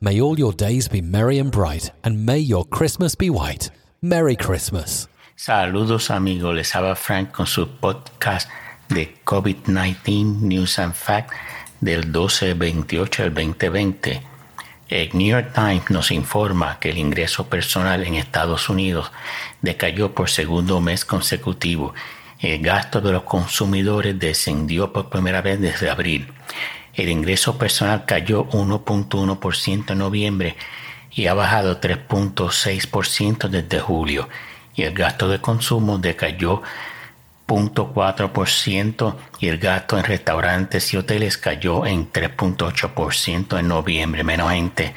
May all your days be merry and bright, and may your Christmas be white. Merry Christmas. Saludos amigos, les habla Frank con su podcast de COVID-19 News and Fact del 12-28 del 2020. El New York Times nos informa que el ingreso personal en Estados Unidos decayó por segundo mes consecutivo. El gasto de los consumidores descendió por primera vez desde abril. El ingreso personal cayó 1.1% en noviembre y ha bajado 3.6% desde julio. Y el gasto de consumo decayó 0.4% y el gasto en restaurantes y hoteles cayó en 3.8% en noviembre. Menos gente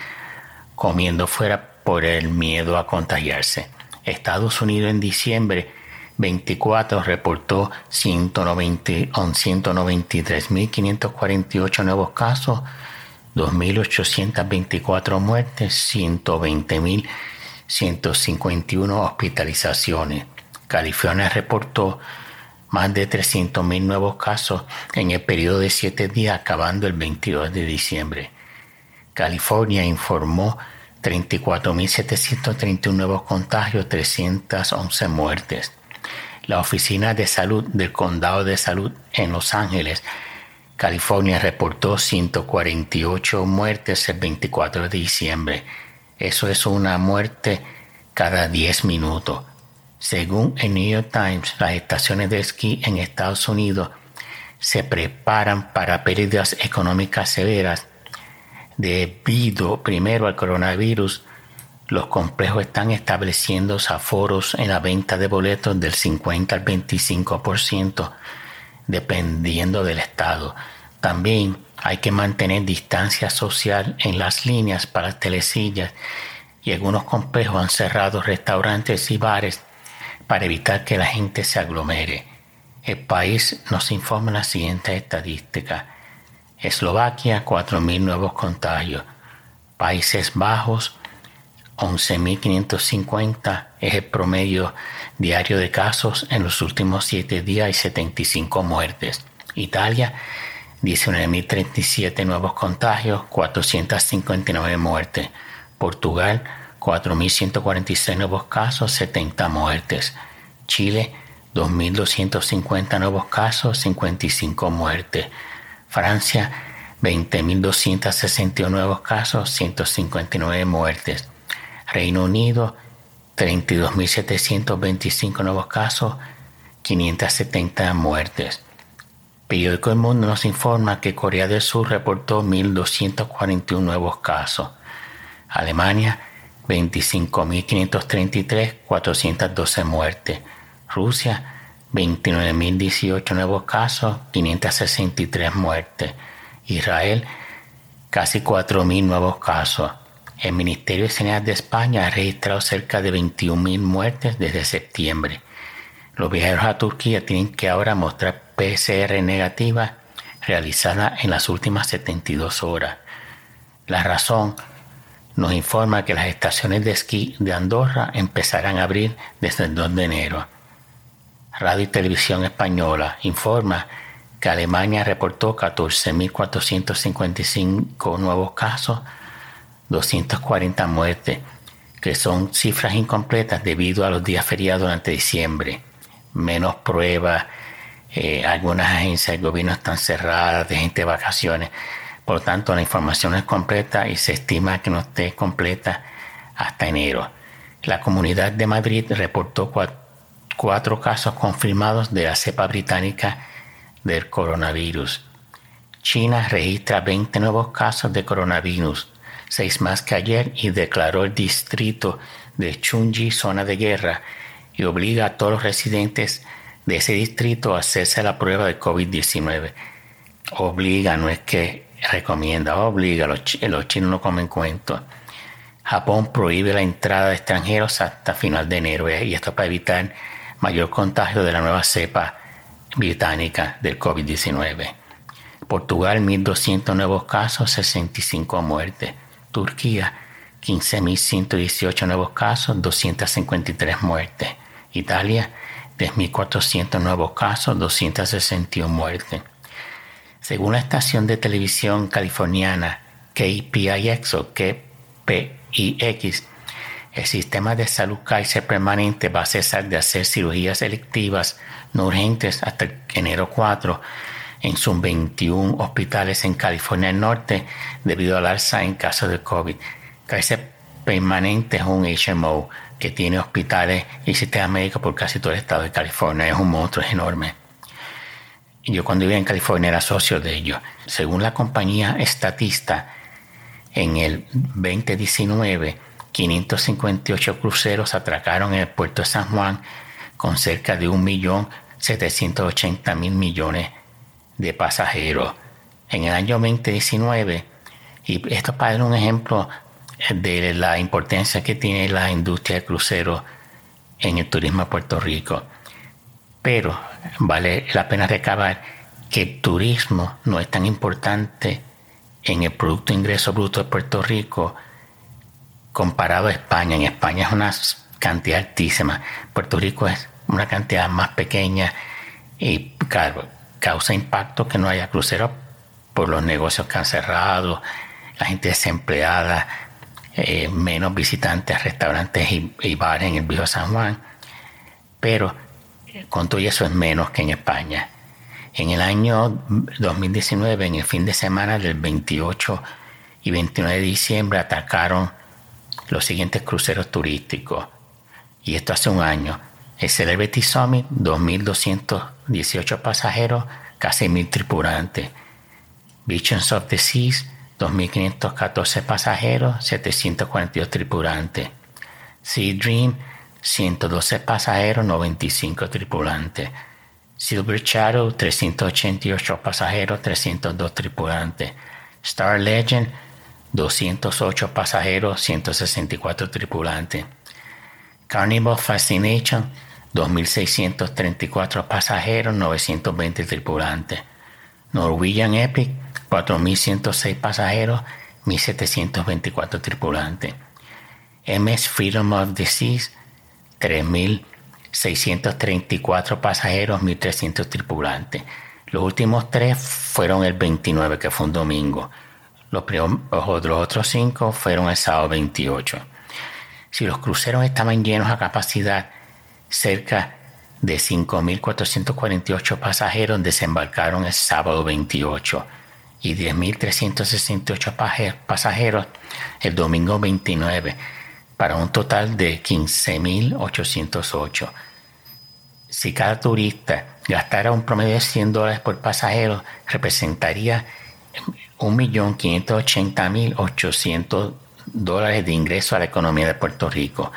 comiendo fuera por el miedo a contagiarse. Estados Unidos en diciembre 24 reportó 193.548 nuevos casos, 2.824 muertes, 120.151 hospitalizaciones. California reportó más de 300.000 nuevos casos en el periodo de 7 días acabando el 22 de diciembre. California informó 34.731 nuevos contagios, 311 muertes. La Oficina de Salud del Condado de Salud en Los Ángeles, California, reportó 148 muertes el 24 de diciembre. Eso es una muerte cada 10 minutos. Según el New York Times, las estaciones de esquí en Estados Unidos se preparan para pérdidas económicas severas debido primero al coronavirus. Los complejos están estableciendo aforos en la venta de boletos del 50 al 25% dependiendo del estado. También hay que mantener distancia social en las líneas para telesillas y algunos complejos han cerrado restaurantes y bares para evitar que la gente se aglomere. El país nos informa la siguiente estadística. Eslovaquia, 4.000 nuevos contagios. Países Bajos, 11.550 es el promedio diario de casos en los últimos 7 días y 75 muertes. Italia, 19.037 nuevos contagios, 459 muertes. Portugal, 4.146 nuevos casos, 70 muertes. Chile, 2.250 nuevos casos, 55 muertes. Francia, 20.261 nuevos casos, 159 muertes. Reino Unido, 32.725 nuevos casos, 570 muertes. Periódico El Mundo nos informa que Corea del Sur reportó 1.241 nuevos casos. Alemania, 25.533, 412 muertes. Rusia, 29.018 nuevos casos, 563 muertes. Israel, casi 4.000 nuevos casos. El Ministerio de Sanidad de España ha registrado cerca de 21.000 muertes desde septiembre. Los viajeros a Turquía tienen que ahora mostrar PCR negativa realizada en las últimas 72 horas. La razón nos informa que las estaciones de esquí de Andorra empezarán a abrir desde el 2 de enero. Radio y Televisión Española informa que Alemania reportó 14.455 nuevos casos, 240 muertes, que son cifras incompletas debido a los días feriados durante diciembre. Menos pruebas, eh, algunas agencias del gobierno están cerradas, de gente de vacaciones. Por lo tanto, la información es completa y se estima que no esté completa hasta enero. La Comunidad de Madrid reportó cuatro, casos confirmados de la cepa británica del coronavirus. China registra 20 nuevos casos de coronavirus, seis más que ayer, y declaró el distrito de Chunji zona de guerra y obliga a todos los residentes de ese distrito a hacerse la prueba de COVID-19. Obliga, no es que recomienda, obliga, los, los chinos no comen cuentos. Japón prohíbe la entrada de extranjeros hasta final de enero eh, y esto para evitar mayor contagio de la nueva cepa británica del COVID-19. Portugal, 1.200 nuevos casos, 65 muertes. Turquía, 15.118 nuevos casos, 253 muertes. Italia, 10.400 nuevos casos, 261 muertes. Según la estación de televisión californiana KPIX o CPIX, el sistema de salud Kaiser permanente va a cesar de hacer cirugías electivas no urgentes hasta enero 4 en sus 21 hospitales en California del Norte debido al alza en casos de COVID. Kaiser permanente es un HMO que tiene hospitales y sistemas médicos por casi todo el estado de California. Es un monstruo, es enorme. Yo cuando vivía en California era socio de ellos. Según la compañía estatista, en el 2019, 558 cruceros atracaron en el puerto de San Juan con cerca de 1.780.000 millones de pasajeros. En el año 2019, y esto para dar un ejemplo de la importancia que tiene la industria de cruceros en el turismo a Puerto Rico. Pero vale la pena recabar que el turismo no es tan importante en el Producto Ingreso Bruto de Puerto Rico comparado a España. En España es una cantidad altísima. Puerto Rico es una cantidad más pequeña y claro, causa impacto que no haya cruceros por los negocios que han cerrado, la gente desempleada, eh, menos visitantes a restaurantes y, bares en el viejo San Juan, pero con todo eso es menos que en España. En el año 2019, en el fin de semana del 28 y 29 de diciembre, atacaron los siguientes cruceros turísticos. Y esto hace un año. El Celebrity Summit, 2.218 pasajeros, casi 1.000 tripulantes. Visions of the Seas, 2.514 pasajeros, 742 tripulantes. Sea Dream, 112 pasajeros, 95 tripulantes. Silver Shadow, 388 pasajeros, 302 tripulantes. Star Legend, 208 pasajeros, 164 tripulantes. Carnival Fascination, 2.634 pasajeros, 920 tripulantes. Norwegian Epic, 4.106 pasajeros, 1.724 tripulantes. MS Freedom of the Seas, 3.634 pasajeros, 1.300 tripulantes. Los últimos tres fueron el 29, que fue un domingo. Los, otros cinco fueron el sábado 28. Si los cruceros estaban llenos a capacidad, cerca de 5.448 pasajeros desembarcaron el sábado 28 y 10.368 pasajeros el domingo 29, para un total de 15.808. Si cada turista gastara un promedio de 100 dólares por pasajero, representaría 1.580.800 dólares de ingreso a la economía de Puerto Rico.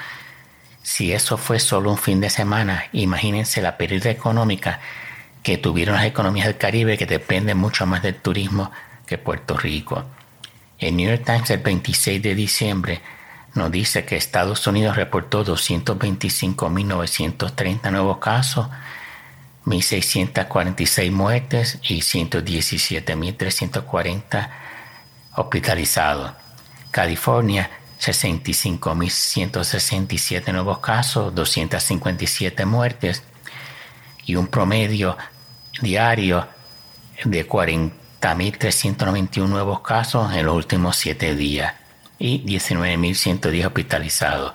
Si eso fue solo un fin de semana, imagínense la pérdida económica que tuvieron las economías del Caribe que dependen mucho más del turismo que Puerto Rico. El New York Times el 26 de diciembre nos dice que Estados Unidos reportó 225.930 nuevos casos, 1.646 muertes y 117.340 hospitalizados. California 65.167 nuevos casos, 257 muertes y un promedio diario de 40.391 nuevos casos en los últimos 7 días y 19.110 hospitalizados.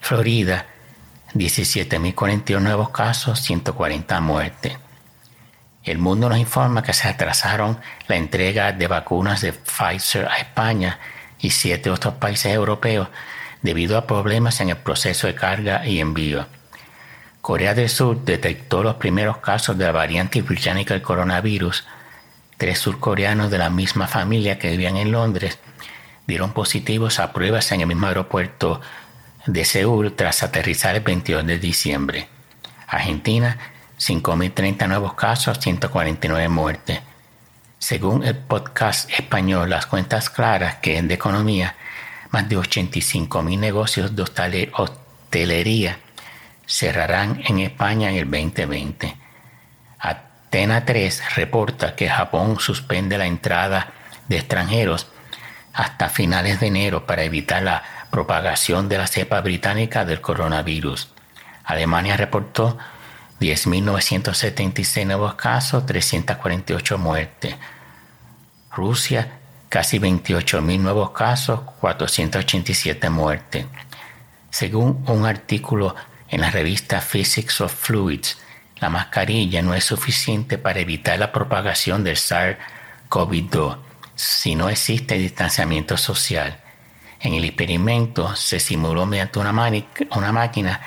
Florida, 17.041 nuevos casos, 140 muertes. El mundo nos informa que se atrasaron la entrega de vacunas de Pfizer a España y siete otros países europeos debido a problemas en el proceso de carga y envío. Corea del Sur detectó los primeros casos de la variante británica del coronavirus. Tres surcoreanos de la misma familia que vivían en Londres dieron positivos a pruebas en el mismo aeropuerto de Seúl tras aterrizar el 22 de diciembre. Argentina, 5.030 nuevos casos, 149 muertes. Según el podcast español Las Cuentas Claras, que es de economía, más de 85.000 negocios de hostelería cerrarán en España en el 2020. Atena 3 reporta que Japón suspende la entrada de extranjeros hasta finales de enero para evitar la propagación de la cepa británica del coronavirus. Alemania reportó 10.976 nuevos casos, 348 muertes. Rusia casi 28.000 nuevos casos, 487 muertes. Según un artículo en la revista Physics of Fluids, la mascarilla no es suficiente para evitar la propagación del SARS-CoV-2 si no existe distanciamiento social. En el experimento se simuló mediante una, una máquina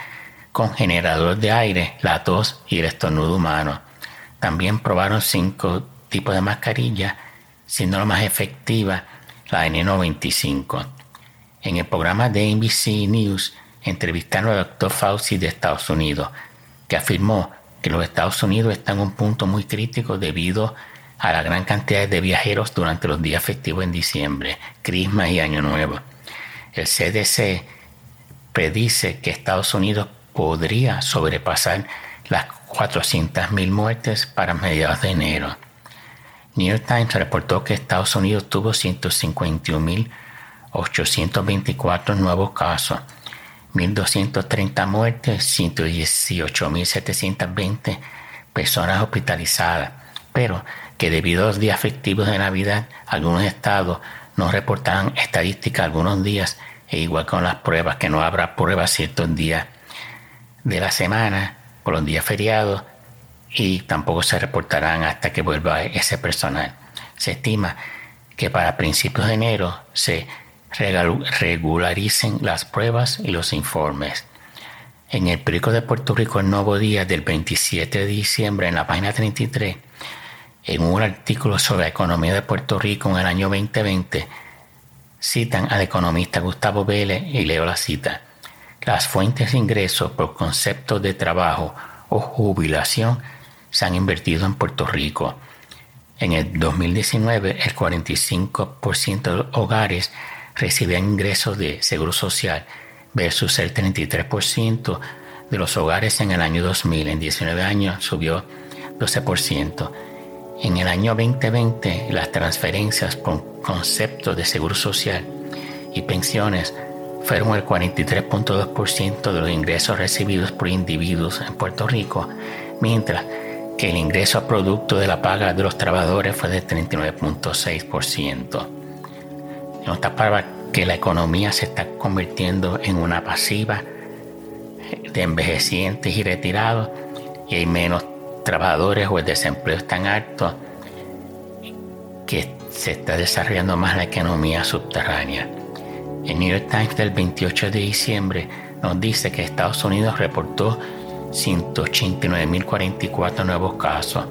con generador de aire la tos y el estornudo humano. También probaron cinco tipos de mascarilla, siendo la más efectiva la N95. En el programa de NBC News entrevistaron al doctor Fauci de Estados Unidos, que afirmó que los Estados Unidos están en un punto muy crítico debido a la gran cantidad de viajeros durante los días festivos en diciembre, Christmas y Año Nuevo. El CDC predice que Estados Unidos podría sobrepasar las 400.000 muertes para mediados de enero. New York Times reportó que Estados Unidos tuvo 151.824 nuevos casos, 1.230 muertes, 118.720 personas hospitalizadas, pero que debido a los días festivos de Navidad, algunos estados no reportaron estadísticas algunos días, e igual con las pruebas, que no habrá pruebas ciertos días de la semana, por los días feriados, y tampoco se reportarán hasta que vuelva ese personal. Se estima que para principios de enero se regularicen las pruebas y los informes. En el periódico de Puerto Rico El Nuevo Día del 27 de diciembre, en la página 33, en un artículo sobre la economía de Puerto Rico en el año 2020, citan al economista Gustavo Vélez y leo la cita. Las fuentes de ingresos por conceptos de trabajo o jubilación se han invertido en Puerto Rico. En el 2019, el 45% de los hogares recibían ingresos de seguro social versus el 33% de los hogares en el año 2000. En 19 años subió 12%. En el año 2020, las transferencias por concepto de seguro social y pensiones fueron el 43.2% de los ingresos recibidos por individuos en Puerto Rico, mientras que el ingreso a producto de la paga de los trabajadores fue de 39.6%. En otras palabras, que la economía se está convirtiendo en una pasiva de envejecientes y retirados y hay menos trabajadores o el desempleo es tan alto que se está desarrollando más la economía subterránea. El New York Times del 28 de diciembre nos dice que Estados Unidos reportó 189.044 nuevos casos,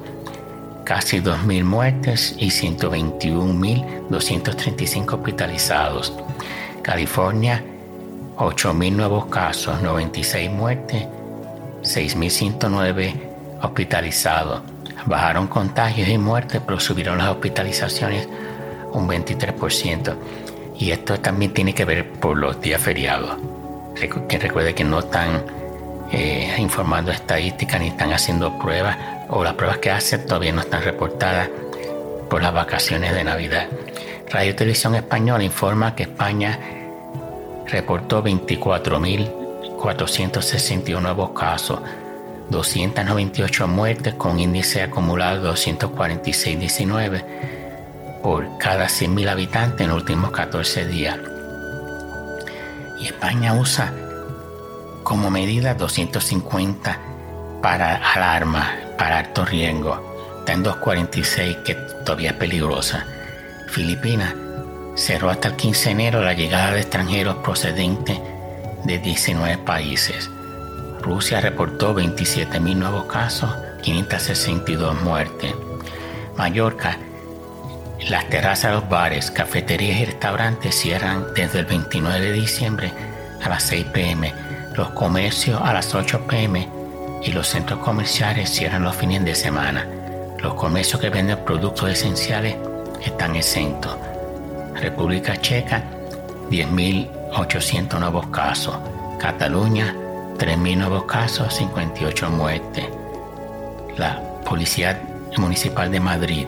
casi 2.000 muertes y 121.235 hospitalizados. California, 8.000 nuevos casos, 96 muertes, 6.109 hospitalizados. Bajaron contagios y muertes, pero subieron las hospitalizaciones un 23%. Y esto también tiene que ver por los días feriados. Que recuerde que no están eh, informando estadísticas ni están haciendo pruebas o las pruebas que hacen todavía no están reportadas por las vacaciones de Navidad. Radio Televisión Española informa que España reportó 24.461 nuevos casos, 298 muertes con índice acumulado 246.19 por cada 100.000 habitantes en los últimos 14 días. Y España usa como medida 250 para alarma, para alto riesgo. Está en 246 que todavía es peligrosa. Filipinas cerró hasta el 15 de enero la llegada de extranjeros procedentes de 19 países. Rusia reportó 27.000 nuevos casos, 562 muertes. Mallorca, las terrazas los bares, cafeterías y restaurantes cierran desde el 29 de diciembre a las 6 pm los comercios a las 8 pm y los centros comerciales cierran los fines de semana. Los comercios que venden productos esenciales están exentos. República Checa, 10.800 nuevos casos. Cataluña, 3.000 nuevos casos, 58 muertes. La Policía Municipal de Madrid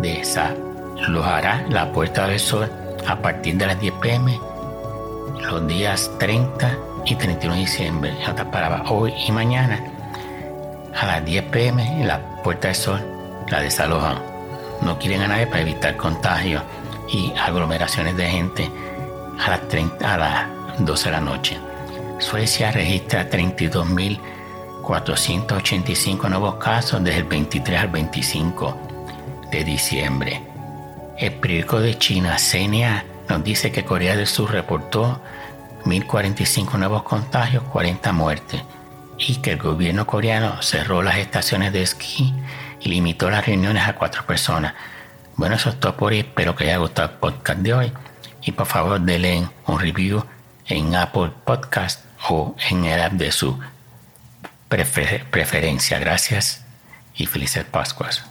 desalojará la Puerta del Sol a partir de las 10 pm los días 30 y 31 de diciembre. para hoy y mañana a las 10 pm la Puerta del Sol la desalojan. No quieren a nadie para evitar contagio y aglomeraciones de gente a las, 30, a las 12 de la noche. Suecia registra 32.485 nuevos casos desde el 23 al 25 de diciembre. El periódico de China, CNA, nos dice que Corea del Sur reportó 1.045 nuevos contagios, 40 muertes, y que el gobierno coreano cerró las estaciones de esquí y limitó las reuniones a cuatro personas. Bueno, eso es todo por hoy. Espero que haya gustado el podcast de hoy. Y por favor, denle un review en Apple Podcast o en el app de su preferencia. Gracias y felices Pascuas.